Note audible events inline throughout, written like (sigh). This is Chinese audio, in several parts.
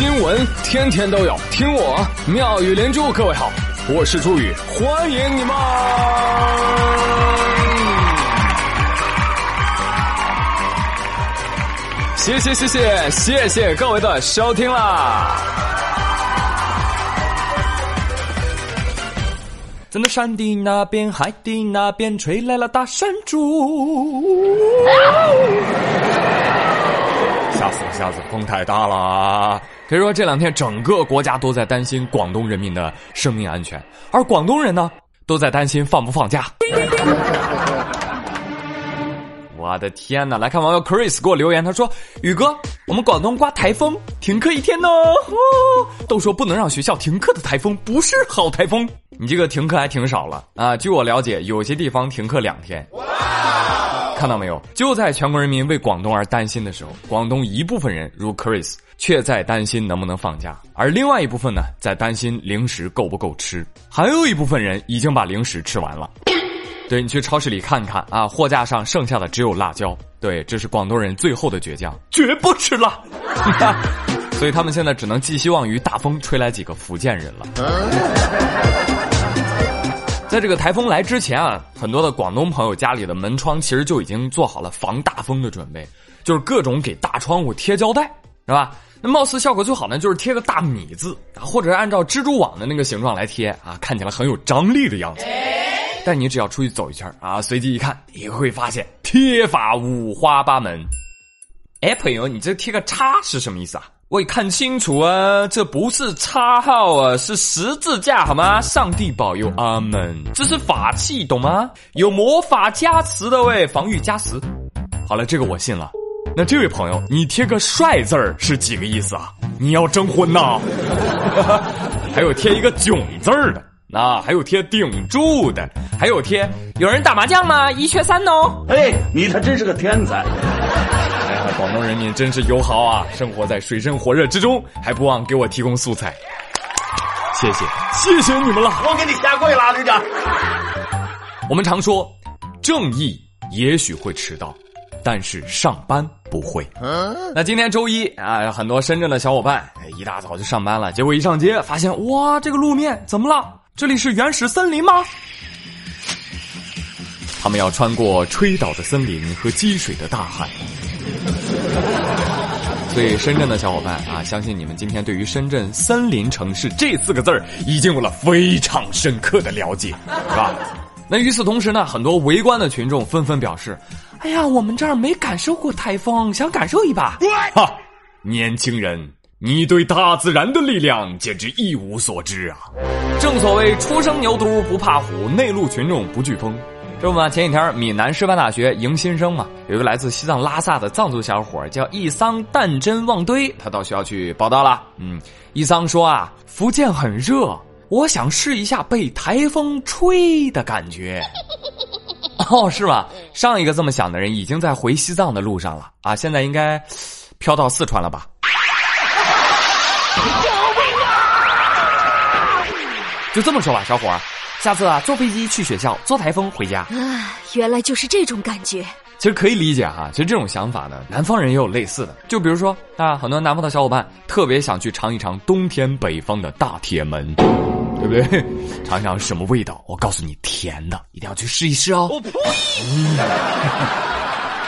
新闻天天都有，听我妙语连珠。各位好，我是朱宇，欢迎你们！谢谢谢谢谢谢各位的收听啦！在那山的那边，海的那边，吹来了大山竹。吓死了，吓死！风太大了。可以说这两天整个国家都在担心广东人民的生命安全，而广东人呢，都在担心放不放假。(laughs) 我的天哪！来看网友 Chris 给我留言，他说：“宇哥，我们广东刮台风，停课一天呢。哦，(laughs) 都说不能让学校停课的台风不是好台风。你这个停课还挺少了啊！据我了解，有些地方停课两天。看到没有？就在全国人民为广东而担心的时候，广东一部分人如 Chris 却在担心能不能放假，而另外一部分呢，在担心零食够不够吃，还有一部分人已经把零食吃完了。(coughs) ”对你去超市里看看啊，货架上剩下的只有辣椒。对，这是广东人最后的倔强，绝不吃辣。(laughs) 所以他们现在只能寄希望于大风吹来几个福建人了。在这个台风来之前啊，很多的广东朋友家里的门窗其实就已经做好了防大风的准备，就是各种给大窗户贴胶带，是吧？那貌似效果最好呢，就是贴个大米字啊，或者是按照蜘蛛网的那个形状来贴啊，看起来很有张力的样子。但你只要出去走一圈啊，随机一看，你会发现贴法五花八门。哎，朋友，你这贴个叉是什么意思啊？喂，看清楚啊，这不是叉号啊，是十字架好吗？上帝保佑，阿门。这是法器，懂吗？有魔法加持的喂，防御加持。好了，这个我信了。那这位朋友，你贴个帅字儿是几个意思啊？你要征婚呐？(laughs) 还有贴一个囧字儿的。那还有贴顶住的，还有贴有人打麻将吗？一缺三哦。哎，你他真是个天才！哎呀，广东人民真是友好啊，生活在水深火热之中，还不忘给我提供素材。谢谢，谢谢你们了，我给你下跪了，旅长。我们常说，正义也许会迟到，但是上班不会。那今天周一啊，很多深圳的小伙伴一大早就上班了，结果一上街发现，哇，这个路面怎么了？这里是原始森林吗？他们要穿过吹倒的森林和积水的大海。所以，深圳的小伙伴啊，相信你们今天对于深圳森林城市这四个字儿已经有了非常深刻的了解，是吧？那与此同时呢，很多围观的群众纷纷表示：“哎呀，我们这儿没感受过台风，想感受一把。”哈，年轻人。你对大自然的力量简直一无所知啊！正所谓初生牛犊不怕虎，内陆群众不惧风。这不嘛，前几天闽南师范大学迎新生嘛，有一个来自西藏拉萨的藏族小伙叫一桑旦真旺堆，他到学校去报道了。嗯，一桑说啊，福建很热，我想试一下被台风吹的感觉。哦，是吧？上一个这么想的人已经在回西藏的路上了啊，现在应该飘到四川了吧？就这么说吧，小伙儿，下次啊坐飞机去学校，坐台风回家。啊，原来就是这种感觉。其实可以理解哈，其实这种想法呢，南方人也有类似的。就比如说啊，很多南方的小伙伴特别想去尝一尝冬天北方的大铁门，对不对？(laughs) 尝一尝什么味道？我告诉你，甜的，一定要去试一试哦。我呸！(laughs)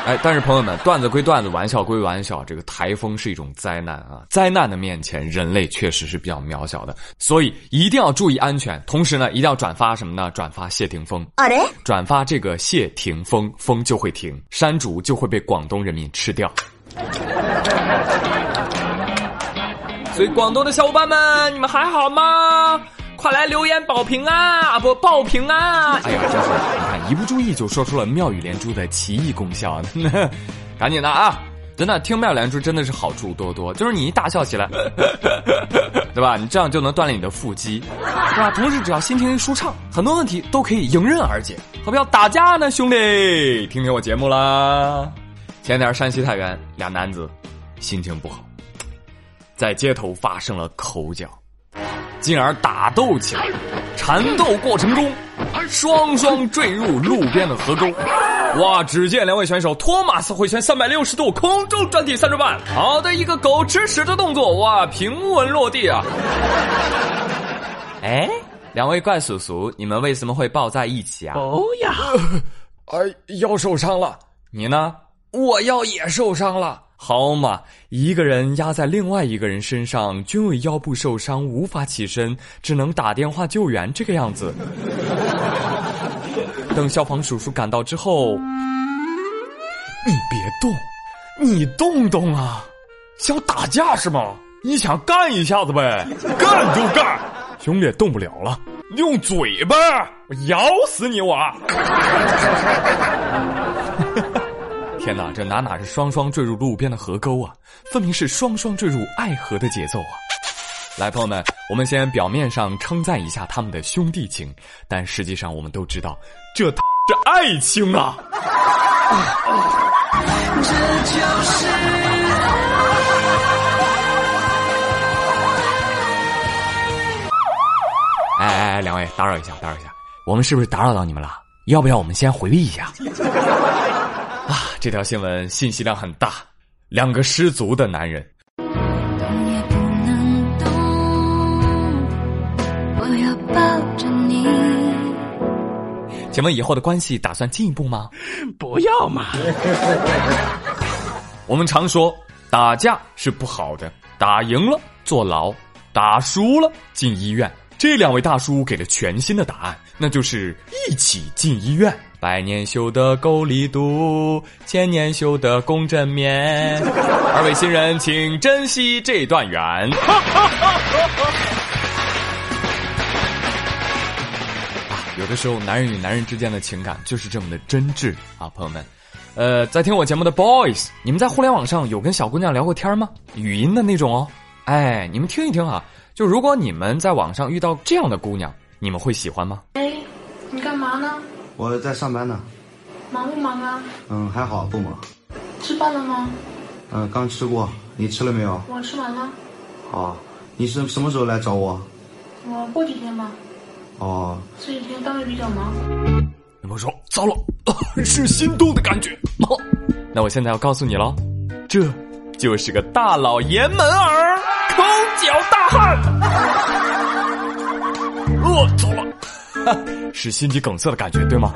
哎，但是朋友们，段子归段子，玩笑归玩笑，这个台风是一种灾难啊！灾难的面前，人类确实是比较渺小的，所以一定要注意安全。同时呢，一定要转发什么呢？转发谢霆锋。啊嘞！转发这个谢霆锋，风就会停，山竹就会被广东人民吃掉。所以，广东的小伙伴们，你们还好吗？快来留言保平安啊！不报平啊！哎呀，真是你看一不注意就说出了妙语连珠的奇异功效，(laughs) 赶紧的啊！真的听妙语连珠真的是好处多多，就是你一大笑起来，(laughs) 对吧？你这样就能锻炼你的腹肌，是吧？同时只要心情一舒畅，很多问题都可以迎刃而解。何必要打架呢，兄弟？听听我节目啦！前天山西太原俩男子心情不好，在街头发生了口角。进而打斗起来，缠斗过程中，双双坠入路边的河沟。哇！只见两位选手托马斯回旋三百六十度空中转体三转半，好的一个狗吃屎的动作，哇！平稳落地啊！哎，两位怪叔叔，你们为什么会抱在一起啊？哦呀，哎，腰受伤了。你呢？我腰也受伤了。好嘛，一个人压在另外一个人身上，均为腰部受伤无法起身，只能打电话救援，这个样子。(laughs) 等消防叔叔赶到之后，你别动，你动动啊！想打架是吗？你想干一下子呗？干就干，兄弟动不了了，用嘴巴，我咬死你我！(laughs) 天哪，这哪哪是双双坠入路边的河沟啊，分明是双双坠入爱河的节奏啊！来，朋友们，我们先表面上称赞一下他们的兄弟情，但实际上我们都知道，这是爱情啊！这就是哎哎哎，两位，打扰一下，打扰一下，我们是不是打扰到你们了？要不要我们先回避一下？啊，这条新闻信息量很大，两个失足的男人。动也不能动，我要抱着你。请问以后的关系打算进一步吗？不要嘛。(laughs) 我们常说打架是不好的，打赢了坐牢，打输了进医院。这两位大叔给了全新的答案，那就是一起进医院。百年修得狗力度，千年修得共枕眠。(laughs) 二位新人，请珍惜这段缘。(laughs) 有的时候，男人与男人之间的情感就是这么的真挚啊，朋友们。呃，在听我节目的 boys，你们在互联网上有跟小姑娘聊过天吗？语音的那种哦。哎，你们听一听啊，就如果你们在网上遇到这样的姑娘，你们会喜欢吗？哎，你干嘛呢？我在上班呢，忙不忙啊？嗯，还好，不忙。吃饭了吗？嗯，刚吃过，你吃了没有？我吃完了。哦，你是什么时候来找我？我过几天吧。哦。这几天单位比较忙。有朋友说，糟了，(laughs) 是心动的感觉。(laughs) 那我现在要告诉你喽，这就是个大老爷们儿，抠脚大汉。(laughs) 哦，糟了。(laughs) 是心肌梗塞的感觉，对吗？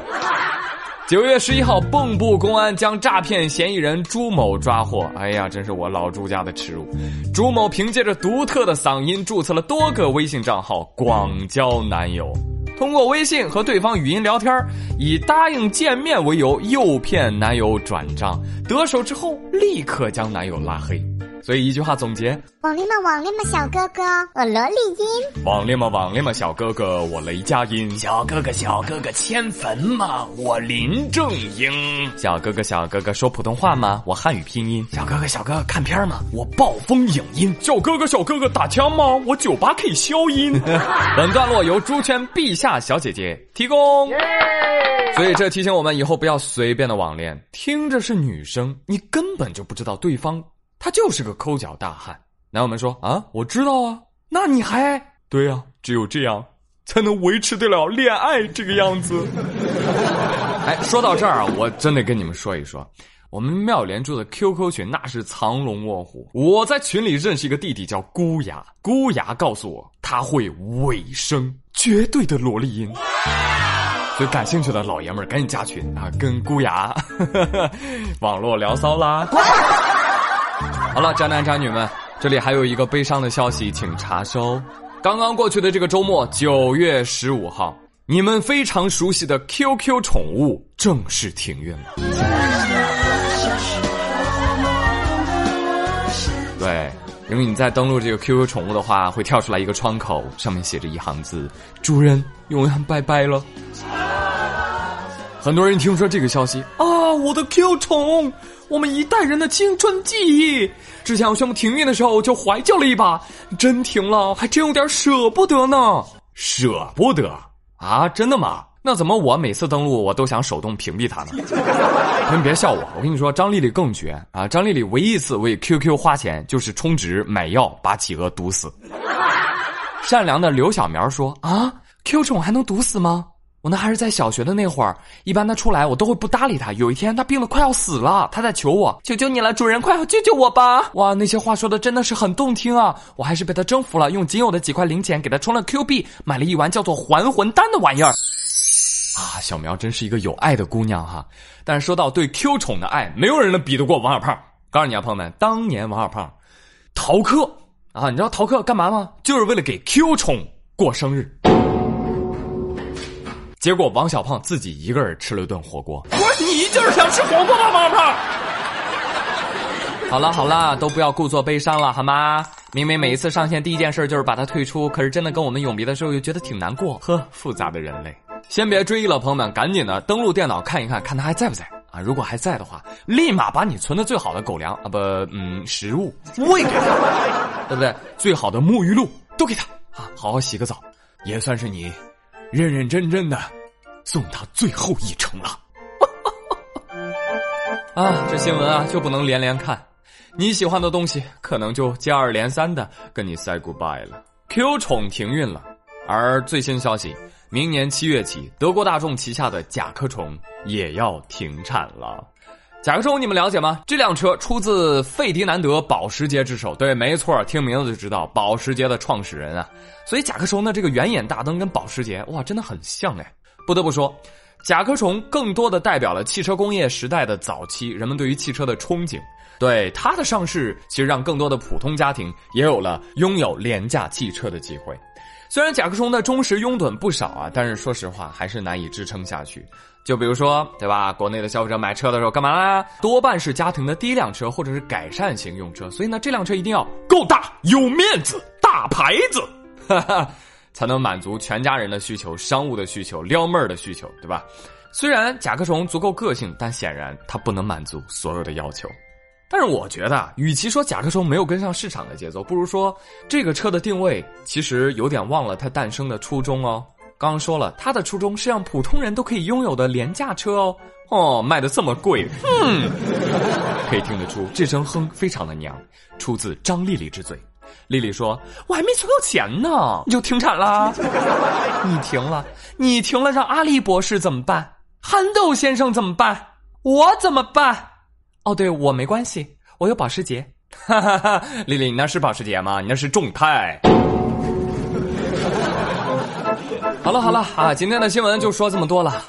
九月十一号，蚌埠公安将诈骗嫌疑人朱某抓获。哎呀，真是我老朱家的耻辱！朱某凭借着独特的嗓音，注册了多个微信账号，广交男友。通过微信和对方语音聊天，以答应见面为由，诱骗男友转账。得手之后，立刻将男友拉黑。所以一句话总结：网恋嘛，网恋嘛，小哥哥，我萝莉音；网恋嘛，网恋嘛，小哥哥，我雷佳音；小哥哥，小哥哥，迁坟嘛，我林正英；小哥哥，小哥哥，说普通话吗？我汉语拼音；小哥哥，小哥哥，看片吗？我暴风影音；小哥哥，小哥哥，打枪吗？我九八 K 消音。(laughs) 本段落由朱圈陛下小姐姐提供。所以这提醒我们以后不要随便的网恋，听着是女生，你根本就不知道对方。他就是个抠脚大汉，男友们说啊，我知道啊，那你还对呀？只有这样才能维持得了恋爱这个样子。(laughs) 哎，说到这儿啊，我真得跟你们说一说，我们妙莲住的 QQ 群那是藏龙卧虎。我在群里认识一个弟弟叫孤牙，孤牙告诉我他会尾声，绝对的萝莉音。所以感兴趣的老爷们儿赶紧加群啊，跟孤牙 (laughs) 网络聊骚啦。(laughs) 好了，渣男渣女们，这里还有一个悲伤的消息，请查收。刚刚过去的这个周末，九月十五号，你们非常熟悉的 QQ 宠物正式停运了。对，因为你在登录这个 QQ 宠物的话，会跳出来一个窗口，上面写着一行字：“主人永远拜拜了。”很多人听说这个消息啊，我的 Q 宠，我们一代人的青春记忆。之前我宣布停运的时候，就怀旧了一把，真停了，还真有点舍不得呢。舍不得啊？真的吗？那怎么我每次登录我都想手动屏蔽他呢？(laughs) 你别笑我，我跟你说，张丽丽更绝啊！张丽丽唯一一次为 QQ 花钱，就是充值买药把企鹅毒死。(laughs) 善良的刘小苗说：“啊，Q 宠还能毒死吗？”我那还是在小学的那会儿，一般他出来我都会不搭理他。有一天他病得快要死了，他在求我：“求求你了，主人，快救救我吧！”哇，那些话说的真的是很动听啊！我还是被他征服了，用仅有的几块零钱给他充了 Q 币，买了一丸叫做还魂丹的玩意儿。啊，小苗真是一个有爱的姑娘哈！但是说到对 Q 宠的爱，没有人能比得过王小胖。告诉你啊，朋友们，当年王小胖逃课啊，你知道逃课干嘛吗？就是为了给 Q 宠过生日。结果王小胖自己一个人吃了一顿火锅。不是你就是想吃火锅吗，王小胖？好了好了，都不要故作悲伤了好吗？明明每一次上线第一件事就是把他退出，可是真的跟我们永别的时候又觉得挺难过。呵，复杂的人类。先别追忆了，朋友们，赶紧的登录电脑看一看，看他还在不在啊？如果还在的话，立马把你存的最好的狗粮啊不嗯食物喂给他，对不对？最好的沐浴露都给他啊，好好洗个澡，也算是你认认真真的送他最后一程了。(laughs) 啊，这新闻啊就不能连连看，你喜欢的东西可能就接二连三的跟你 say goodbye 了。Q 宠停运了，而最新消息。明年七月起，德国大众旗下的甲壳虫也要停产了。甲壳虫你们了解吗？这辆车出自费迪南德·保时捷之手。对，没错，听名字就知道保时捷的创始人啊。所以甲壳虫的这个圆眼大灯跟保时捷哇，真的很像哎。不得不说，甲壳虫更多的代表了汽车工业时代的早期人们对于汽车的憧憬。对它的上市，其实让更多的普通家庭也有了拥有廉价汽车的机会。虽然甲壳虫的忠实拥趸不少啊，但是说实话还是难以支撑下去。就比如说，对吧？国内的消费者买车的时候干嘛啦？多半是家庭的第一辆车或者是改善型用车，所以呢，这辆车一定要够大、有面子、大牌子，哈哈，才能满足全家人的需求、商务的需求、撩妹儿的需求，对吧？虽然甲壳虫足够个性，但显然它不能满足所有的要求。但是我觉得，与其说甲壳虫没有跟上市场的节奏，不如说这个车的定位其实有点忘了它诞生的初衷哦。刚刚说了，他的初衷是让普通人都可以拥有的廉价车哦。哦，卖的这么贵，嗯，可以听得出这声哼非常的娘，出自张丽丽之嘴。丽丽说：“我还没存够钱呢，你就停产了？(laughs) 你停了，你停了，让阿笠博士怎么办？憨豆先生怎么办？我怎么办？”哦，对我没关系，我有保时捷。哈哈哈，丽丽，你那是保时捷吗？你那是众泰。好了好了啊，今天的新闻就说这么多了。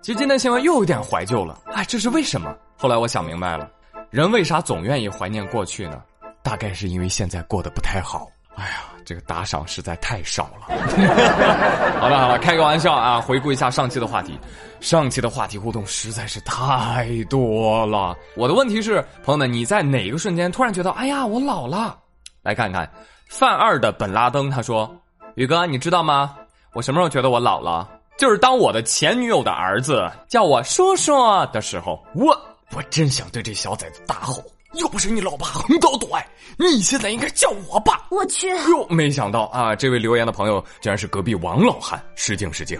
其实今天新闻又有点怀旧了，哎，这是为什么？后来我想明白了，人为啥总愿意怀念过去呢？大概是因为现在过得不太好。哎呀。这个打赏实在太少了。(laughs) 好了好了，开个玩笑啊！回顾一下上期的话题，上期的话题互动实在是太多了。我的问题是，朋友们，你在哪个瞬间突然觉得，哎呀，我老了？来看看，范二的本拉登他说：“宇哥，你知道吗？我什么时候觉得我老了？就是当我的前女友的儿子叫我叔叔的时候，我我真想对这小崽子大吼。”又不是你老爸横刀夺爱，你现在应该叫我爸。我去！哟，没想到啊，这位留言的朋友居然是隔壁王老汉。失敬失敬。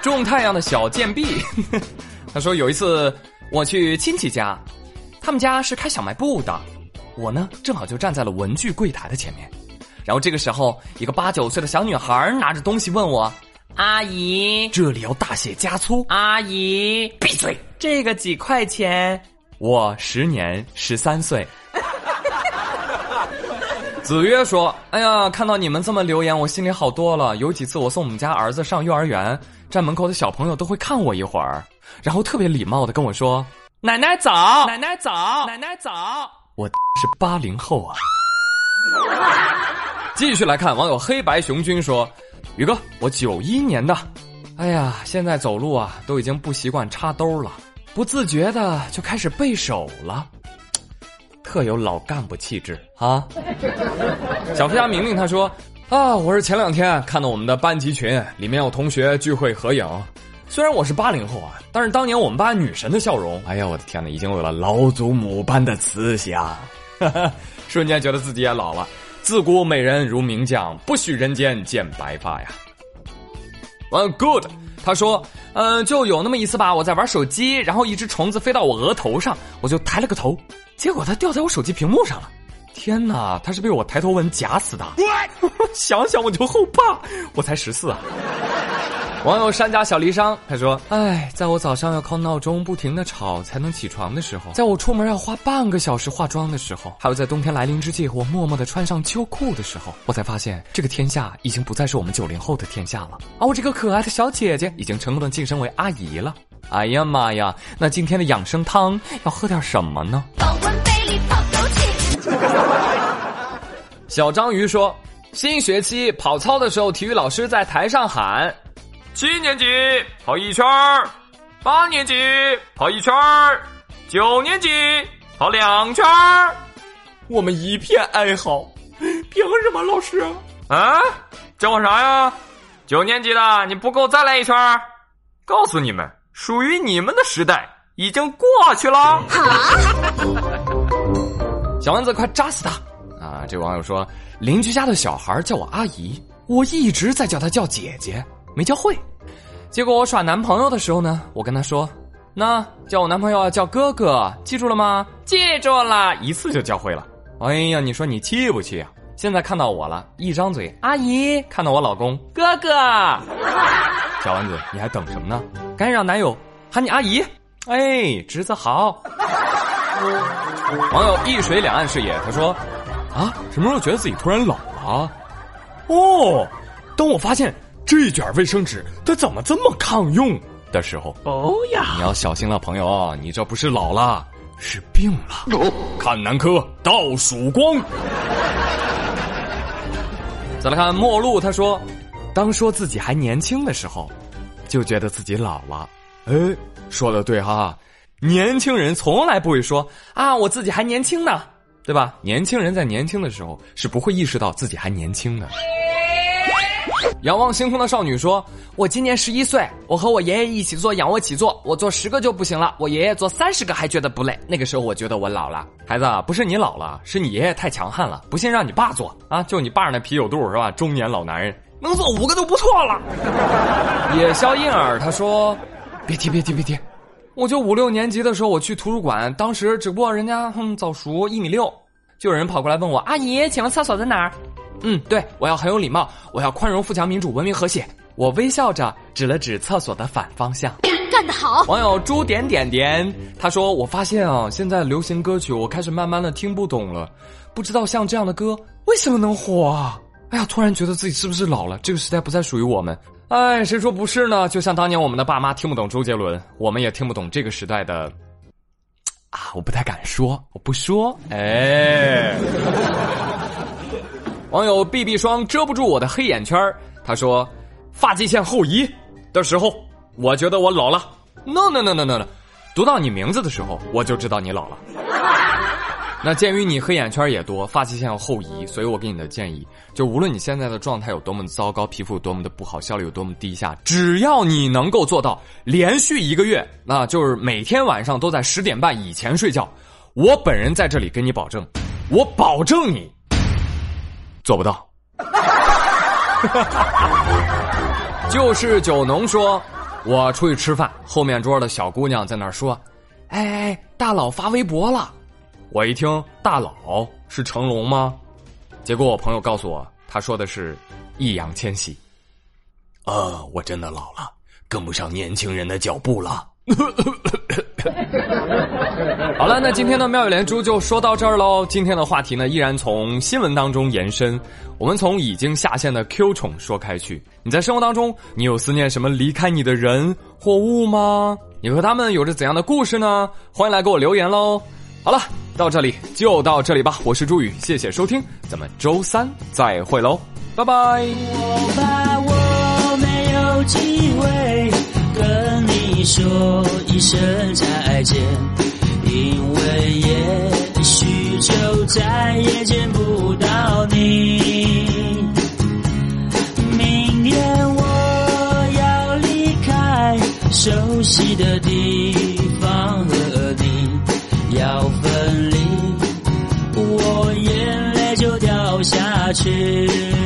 种太阳的小贱婢，(laughs) 他说有一次我去亲戚家，他们家是开小卖部的，我呢正好就站在了文具柜台的前面。然后这个时候，一个八九岁的小女孩拿着东西问我：“阿姨，这里要大写加粗。”阿姨，闭嘴！这个几块钱？我十年十三岁。(laughs) 子曰说：“哎呀，看到你们这么留言，我心里好多了。有几次我送我们家儿子上幼儿园，站门口的小朋友都会看我一会儿，(laughs) 然后特别礼貌的跟我说：‘奶奶早，奶奶早，奶奶早。’我是八零后啊。(laughs) ”继续来看网友黑白熊君说：“宇哥，我九一年的，哎呀，现在走路啊都已经不习惯插兜了。”不自觉的就开始背手了，(laughs) 特有老干部气质啊！(laughs) 小飞侠明明他说啊，我是前两天看到我们的班级群里面有同学聚会合影，虽然我是八零后啊，但是当年我们班女神的笑容，哎呀，我的天呐，已经有了老祖母般的慈祥，(laughs) 瞬间觉得自己也老了。自古美人如名将，不许人间见白发呀。Good。他说：“嗯，就有那么一次吧，我在玩手机，然后一只虫子飞到我额头上，我就抬了个头，结果它掉在我手机屏幕上了。天哪，它是被我抬头纹夹死的！(laughs) 想想我就后怕。我才十四啊。(laughs) 网友山家小离殇他说：“哎，在我早上要靠闹钟不停的吵才能起床的时候，在我出门要花半个小时化妆的时候，还有在冬天来临之际，我默默的穿上秋裤的时候，我才发现这个天下已经不再是我们九零后的天下了，而我这个可爱的小姐姐已经成功的晋升为阿姨了。哎呀妈呀，那今天的养生汤要喝点什么呢？”保温杯里泡枸杞。小章鱼说：“新学期跑操的时候，体育老师在台上喊。”七年级跑一圈儿，八年级跑一圈儿，九年级跑两圈儿。我们一片哀嚎。凭什么，老师？啊，叫我啥呀？九年级的，你不够再来一圈儿。告诉你们，属于你们的时代已经过去了。(laughs) 小蚊子，快扎死他！啊，这网友说，邻居家的小孩叫我阿姨，我一直在叫他叫姐姐。没教会，结果我耍男朋友的时候呢，我跟他说：“那叫我男朋友叫哥哥，记住了吗？记住了，一次就教会了。”哎呀，你说你气不气啊？现在看到我了，一张嘴阿姨；看到我老公哥哥，(laughs) 小丸子，你还等什么呢？赶紧让男友喊你阿姨。哎，侄子好。(laughs) 网友一水两岸视野，他说：“啊，什么时候觉得自己突然老了？哦，当我发现。”这卷卫生纸它怎么这么抗用的时候？哦呀，你要小心了，朋友，你这不是老了，是病了。看男科倒曙光。再来看陌路，他说：“当说自己还年轻的时候，就觉得自己老了。”哎，说的对哈，年轻人从来不会说啊，我自己还年轻呢，对吧？年轻人在年轻的时候是不会意识到自己还年轻的。仰望星空的少女说：“我今年十一岁，我和我爷爷一起做仰卧起坐，我做十个就不行了，我爷爷做三十个还觉得不累。那个时候我觉得我老了。孩子，不是你老了，是你爷爷太强悍了，不信让你爸做啊！就你爸那啤酒肚是吧？中年老男人能做五个都不错了。”野肖婴儿他说：“别提别提别提，我就五六年级的时候我去图书馆，当时只不过人家哼早熟一米六，就有人跑过来问我阿姨，请问厕所在哪儿？”嗯，对，我要很有礼貌，我要宽容、富强、民主、文明、和谐。我微笑着指了指厕所的反方向，(coughs) 干得好！网友朱点点点他说：“我发现啊，现在流行歌曲我开始慢慢的听不懂了，不知道像这样的歌为什么能火啊？哎呀，突然觉得自己是不是老了？这个时代不再属于我们。哎，谁说不是呢？就像当年我们的爸妈听不懂周杰伦，我们也听不懂这个时代的啊，我不太敢说，我不说，哎。”网友 B B 霜遮不住我的黑眼圈他说：“发际线后移的时候，我觉得我老了。No no no no no 读到你名字的时候，我就知道你老了。(laughs) 那鉴于你黑眼圈也多，发际线要后移，所以我给你的建议，就无论你现在的状态有多么糟糕，皮肤有多么的不好，效率有多么低下，只要你能够做到连续一个月，那就是每天晚上都在十点半以前睡觉，我本人在这里跟你保证，我保证你。”做不到。(laughs) 就是酒农说，我出去吃饭，后面桌的小姑娘在那儿说：“哎哎，大佬发微博了。”我一听，大佬是成龙吗？结果我朋友告诉我，他说的是易烊千玺。呃，我真的老了，跟不上年轻人的脚步了。(laughs) (laughs) 好了，那今天的妙语连珠就说到这儿喽。今天的话题呢，依然从新闻当中延伸，我们从已经下线的 Q 宠说开去。你在生活当中，你有思念什么离开你的人或物吗？你和他们有着怎样的故事呢？欢迎来给我留言喽。好了，到这里就到这里吧。我是朱宇，谢谢收听，咱们周三再会喽，拜拜。我怕我没有机会说一声再见。因为也许就再也见不到你。明天我要离开熟悉的地方和你要分离，我眼泪就掉下去。